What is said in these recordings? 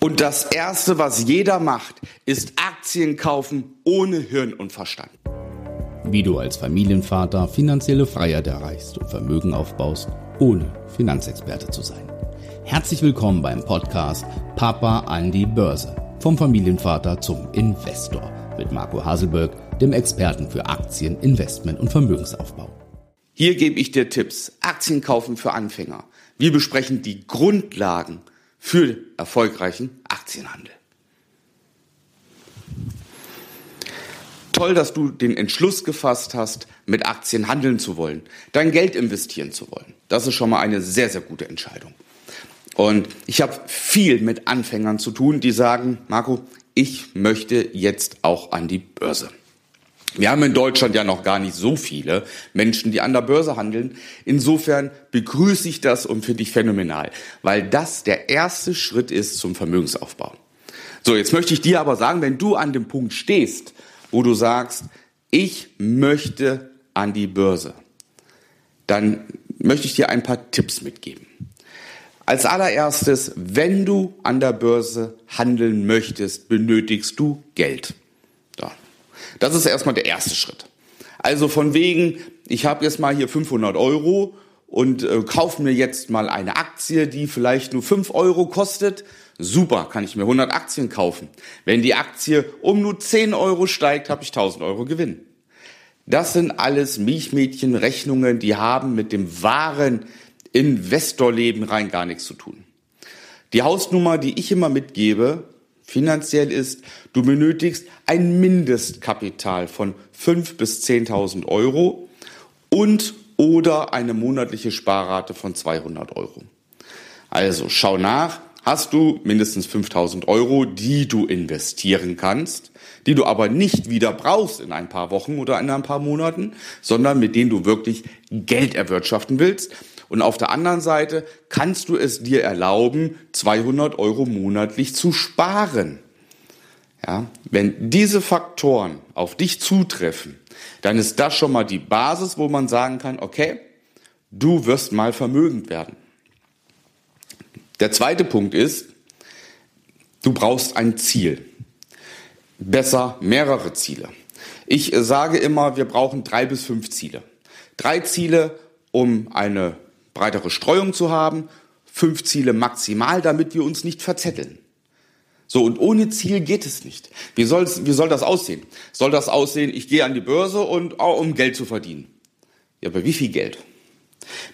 Und das Erste, was jeder macht, ist Aktien kaufen ohne Hirn und Verstand. Wie du als Familienvater finanzielle Freiheit erreichst und Vermögen aufbaust, ohne Finanzexperte zu sein. Herzlich willkommen beim Podcast Papa an die Börse. Vom Familienvater zum Investor mit Marco Haselberg, dem Experten für Aktien, Investment und Vermögensaufbau. Hier gebe ich dir Tipps. Aktien kaufen für Anfänger. Wir besprechen die Grundlagen für erfolgreichen Aktienhandel. Toll, dass du den Entschluss gefasst hast, mit Aktien handeln zu wollen, dein Geld investieren zu wollen. Das ist schon mal eine sehr, sehr gute Entscheidung. Und ich habe viel mit Anfängern zu tun, die sagen, Marco, ich möchte jetzt auch an die Börse. Wir haben in Deutschland ja noch gar nicht so viele Menschen, die an der Börse handeln. Insofern begrüße ich das und finde ich phänomenal, weil das der erste Schritt ist zum Vermögensaufbau. So, jetzt möchte ich dir aber sagen, wenn du an dem Punkt stehst, wo du sagst, ich möchte an die Börse, dann möchte ich dir ein paar Tipps mitgeben. Als allererstes, wenn du an der Börse handeln möchtest, benötigst du Geld. Das ist erstmal der erste Schritt. Also von wegen, ich habe jetzt mal hier 500 Euro und äh, kaufe mir jetzt mal eine Aktie, die vielleicht nur 5 Euro kostet. Super, kann ich mir 100 Aktien kaufen. Wenn die Aktie um nur 10 Euro steigt, habe ich 1000 Euro Gewinn. Das sind alles Milchmädchenrechnungen, die haben mit dem wahren Investorleben rein gar nichts zu tun. Die Hausnummer, die ich immer mitgebe, finanziell ist, du benötigst ein Mindestkapital von 5.000 bis 10.000 Euro und oder eine monatliche Sparrate von 200 Euro. Also schau nach, hast du mindestens 5000 Euro, die du investieren kannst, die du aber nicht wieder brauchst in ein paar Wochen oder in ein paar Monaten, sondern mit denen du wirklich Geld erwirtschaften willst. Und auf der anderen Seite kannst du es dir erlauben, 200 Euro monatlich zu sparen. Ja, wenn diese Faktoren auf dich zutreffen, dann ist das schon mal die Basis, wo man sagen kann, okay, du wirst mal vermögend werden. Der zweite Punkt ist, du brauchst ein Ziel. Besser mehrere Ziele. Ich sage immer, wir brauchen drei bis fünf Ziele. Drei Ziele, um eine breitere Streuung zu haben, fünf Ziele maximal, damit wir uns nicht verzetteln. So, und ohne Ziel geht es nicht. Wie, soll's, wie soll das aussehen? Soll das aussehen, ich gehe an die Börse und oh, um Geld zu verdienen? Ja, aber wie viel Geld?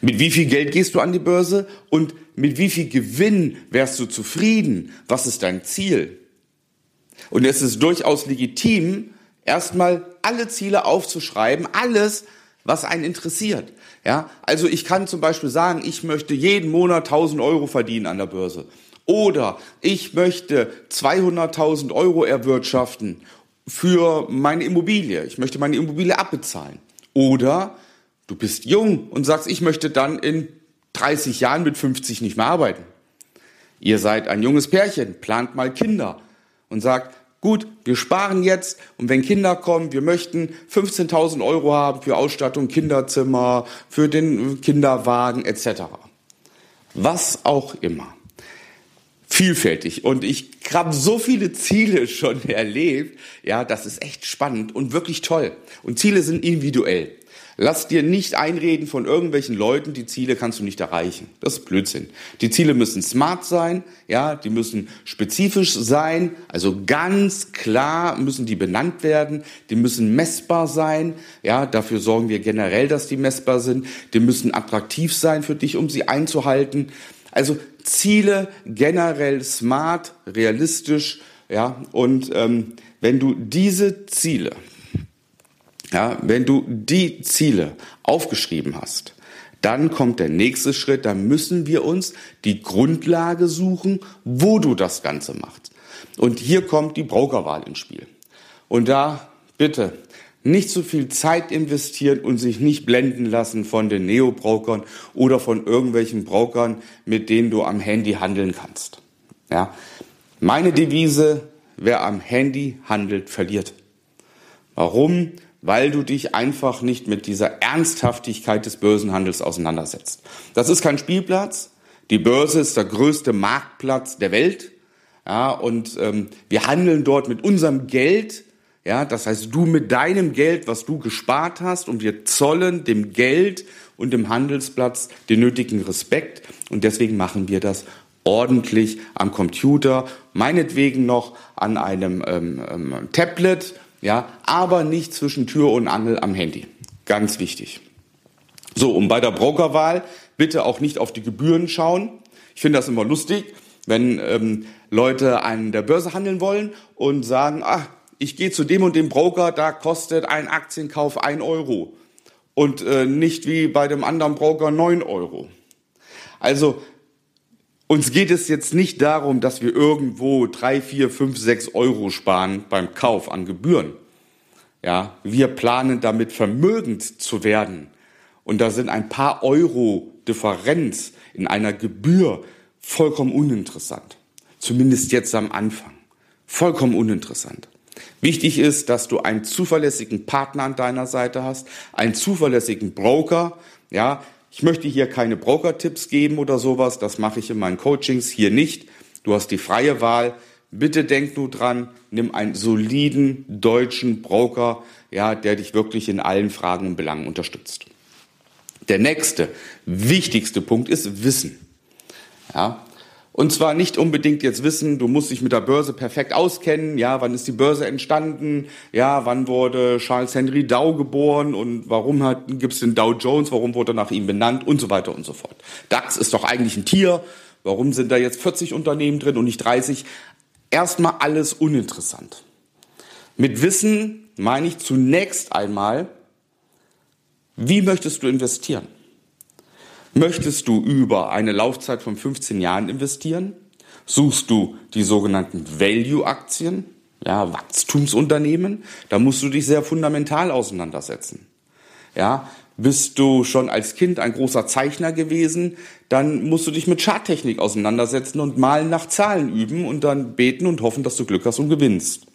Mit wie viel Geld gehst du an die Börse und mit wie viel Gewinn wärst du zufrieden? Was ist dein Ziel? Und es ist durchaus legitim, erstmal alle Ziele aufzuschreiben, alles, was einen interessiert. Ja, also ich kann zum Beispiel sagen, ich möchte jeden Monat 1000 Euro verdienen an der Börse. Oder ich möchte 200.000 Euro erwirtschaften für meine Immobilie. Ich möchte meine Immobilie abbezahlen. Oder du bist jung und sagst, ich möchte dann in 30 Jahren mit 50 nicht mehr arbeiten. Ihr seid ein junges Pärchen, plant mal Kinder und sagt, gut, wir sparen jetzt und wenn Kinder kommen, wir möchten 15.000 Euro haben für Ausstattung, Kinderzimmer, für den Kinderwagen etc. Was auch immer. Vielfältig und ich habe so viele Ziele schon erlebt, ja, das ist echt spannend und wirklich toll. Und Ziele sind individuell. Lass dir nicht einreden von irgendwelchen Leuten, die Ziele kannst du nicht erreichen. Das ist Blödsinn. Die Ziele müssen smart sein, ja, die müssen spezifisch sein, also ganz klar müssen die benannt werden, die müssen messbar sein, ja, dafür sorgen wir generell, dass die messbar sind, die müssen attraktiv sein für dich, um sie einzuhalten. Also Ziele generell smart, realistisch, ja, und ähm, wenn du diese Ziele ja, wenn du die Ziele aufgeschrieben hast, dann kommt der nächste Schritt, da müssen wir uns die Grundlage suchen, wo du das Ganze machst. Und hier kommt die Brokerwahl ins Spiel. Und da bitte nicht so viel Zeit investieren und sich nicht blenden lassen von den Neo-Brokern oder von irgendwelchen Brokern, mit denen du am Handy handeln kannst. Ja. Meine Devise, wer am Handy handelt, verliert. Warum? Weil du dich einfach nicht mit dieser Ernsthaftigkeit des Börsenhandels auseinandersetzt. Das ist kein Spielplatz. Die Börse ist der größte Marktplatz der Welt. Ja, und ähm, wir handeln dort mit unserem Geld. Ja, das heißt, du mit deinem Geld, was du gespart hast, und wir zollen dem Geld und dem Handelsplatz den nötigen Respekt. Und deswegen machen wir das ordentlich am Computer, meinetwegen noch an einem ähm, ähm, Tablet, ja, aber nicht zwischen Tür und Angel am Handy. Ganz wichtig. So, und bei der Brokerwahl bitte auch nicht auf die Gebühren schauen. Ich finde das immer lustig, wenn ähm, Leute an der Börse handeln wollen und sagen, ach, ich gehe zu dem und dem Broker, da kostet ein Aktienkauf ein Euro und äh, nicht wie bei dem anderen Broker neun Euro. Also uns geht es jetzt nicht darum, dass wir irgendwo drei, vier, fünf, sechs Euro sparen beim Kauf an Gebühren. Ja, wir planen damit vermögend zu werden. Und da sind ein paar Euro Differenz in einer Gebühr vollkommen uninteressant. Zumindest jetzt am Anfang. Vollkommen uninteressant. Wichtig ist, dass du einen zuverlässigen Partner an deiner Seite hast, einen zuverlässigen Broker. Ja, ich möchte hier keine Broker-Tipps geben oder sowas. Das mache ich in meinen Coachings hier nicht. Du hast die freie Wahl. Bitte denk nur dran, nimm einen soliden deutschen Broker, ja, der dich wirklich in allen Fragen und Belangen unterstützt. Der nächste, wichtigste Punkt ist Wissen. Ja, und zwar nicht unbedingt jetzt wissen, du musst dich mit der Börse perfekt auskennen, ja, wann ist die Börse entstanden, ja, wann wurde Charles Henry Dow geboren und warum hat, gibt's den Dow Jones, warum wurde er nach ihm benannt und so weiter und so fort. DAX ist doch eigentlich ein Tier, warum sind da jetzt 40 Unternehmen drin und nicht 30? Erstmal alles uninteressant. Mit Wissen meine ich zunächst einmal, wie möchtest du investieren? Möchtest du über eine Laufzeit von 15 Jahren investieren? Suchst du die sogenannten Value-Aktien, ja, Wachstumsunternehmen? Da musst du dich sehr fundamental auseinandersetzen. Ja, bist du schon als Kind ein großer Zeichner gewesen, dann musst du dich mit Charttechnik auseinandersetzen und mal nach Zahlen üben und dann beten und hoffen, dass du Glück hast und gewinnst.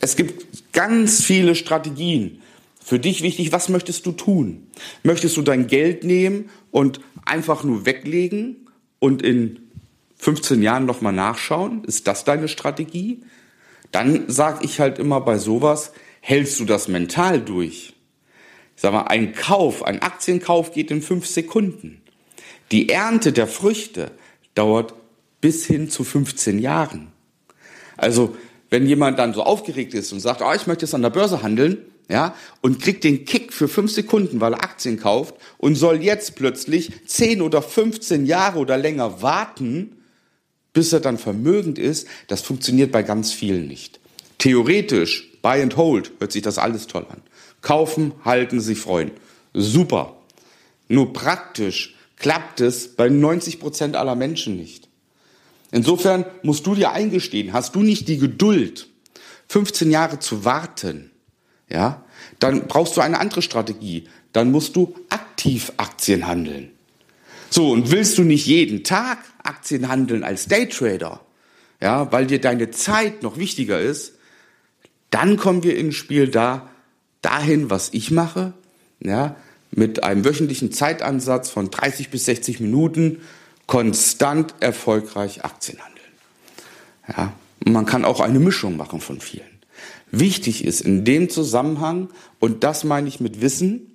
Es gibt ganz viele Strategien, für dich wichtig, was möchtest du tun? Möchtest du dein Geld nehmen und einfach nur weglegen und in 15 Jahren nochmal nachschauen? Ist das deine Strategie? Dann sage ich halt immer bei sowas, hältst du das mental durch? Ich sag mal, ein Kauf, ein Aktienkauf geht in fünf Sekunden. Die Ernte der Früchte dauert bis hin zu 15 Jahren. Also, wenn jemand dann so aufgeregt ist und sagt, oh, ich möchte jetzt an der Börse handeln, ja, und kriegt den Kick für fünf Sekunden, weil er Aktien kauft und soll jetzt plötzlich zehn oder 15 Jahre oder länger warten, bis er dann vermögend ist, das funktioniert bei ganz vielen nicht. Theoretisch, buy and hold, hört sich das alles toll an. Kaufen, halten, sich freuen. Super. Nur praktisch klappt es bei 90 Prozent aller Menschen nicht. Insofern musst du dir eingestehen, hast du nicht die Geduld, 15 Jahre zu warten, ja, dann brauchst du eine andere Strategie. Dann musst du aktiv Aktien handeln. So, und willst du nicht jeden Tag Aktien handeln als Daytrader, ja, weil dir deine Zeit noch wichtiger ist, dann kommen wir ins Spiel da, dahin, was ich mache, ja, mit einem wöchentlichen Zeitansatz von 30 bis 60 Minuten konstant erfolgreich Aktien handeln. Ja, und man kann auch eine Mischung machen von vielen. Wichtig ist in dem Zusammenhang, und das meine ich mit Wissen,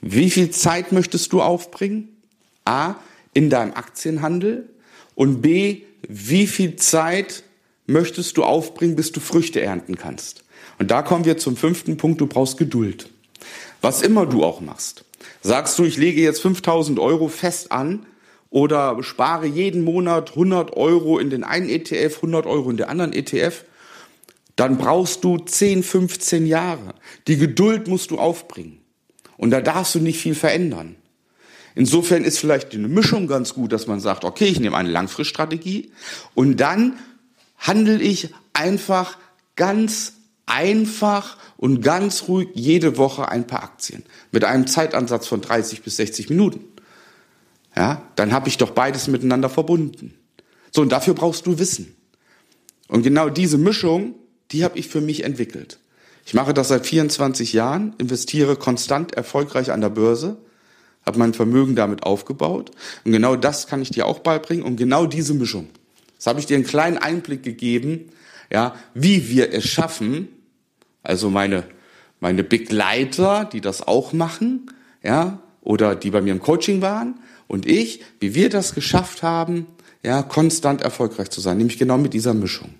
wie viel Zeit möchtest du aufbringen? A, in deinem Aktienhandel und B, wie viel Zeit möchtest du aufbringen, bis du Früchte ernten kannst? Und da kommen wir zum fünften Punkt, du brauchst Geduld. Was immer du auch machst. Sagst du, ich lege jetzt 5000 Euro fest an oder spare jeden Monat 100 Euro in den einen ETF, 100 Euro in den anderen ETF, dann brauchst du 10, 15 Jahre. Die Geduld musst du aufbringen. Und da darfst du nicht viel verändern. Insofern ist vielleicht eine Mischung ganz gut, dass man sagt, okay, ich nehme eine Langfriststrategie und dann handle ich einfach ganz einfach und ganz ruhig jede Woche ein paar Aktien mit einem Zeitansatz von 30 bis 60 Minuten. Ja, dann habe ich doch beides miteinander verbunden. So, und dafür brauchst du Wissen. Und genau diese Mischung die habe ich für mich entwickelt. Ich mache das seit 24 Jahren, investiere konstant erfolgreich an der Börse, habe mein Vermögen damit aufgebaut und genau das kann ich dir auch beibringen und genau diese Mischung Das habe ich dir einen kleinen Einblick gegeben, ja, wie wir es schaffen, also meine, meine Begleiter, die das auch machen, ja, oder die bei mir im Coaching waren und ich, wie wir das geschafft haben, ja, konstant erfolgreich zu sein, nämlich genau mit dieser Mischung.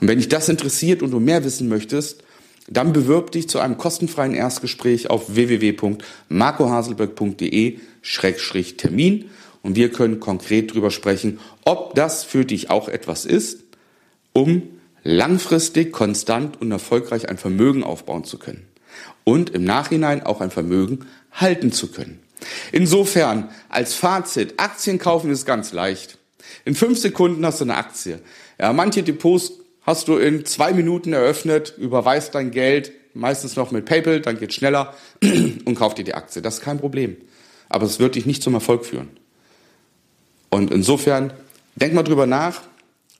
Und wenn dich das interessiert und du mehr wissen möchtest, dann bewirb dich zu einem kostenfreien Erstgespräch auf www.marcohaselberg.de-termin und wir können konkret darüber sprechen, ob das für dich auch etwas ist, um langfristig, konstant und erfolgreich ein Vermögen aufbauen zu können und im Nachhinein auch ein Vermögen halten zu können. Insofern, als Fazit, Aktien kaufen ist ganz leicht. In fünf Sekunden hast du eine Aktie. Ja, manche Depots hast du in zwei Minuten eröffnet, überweist dein Geld, meistens noch mit PayPal, dann geht schneller und kauft dir die Aktie. Das ist kein Problem. Aber es wird dich nicht zum Erfolg führen. Und insofern, denk mal drüber nach,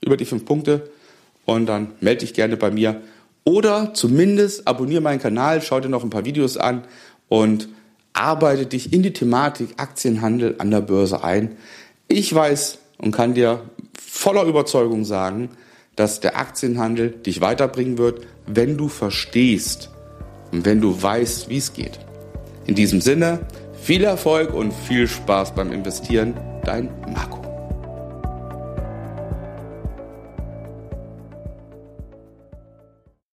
über die fünf Punkte und dann melde dich gerne bei mir. Oder zumindest abonniere meinen Kanal, schau dir noch ein paar Videos an und arbeite dich in die Thematik Aktienhandel an der Börse ein. Ich weiß und kann dir voller Überzeugung sagen, dass der Aktienhandel dich weiterbringen wird, wenn du verstehst und wenn du weißt, wie es geht. In diesem Sinne, viel Erfolg und viel Spaß beim Investieren. Dein Marco.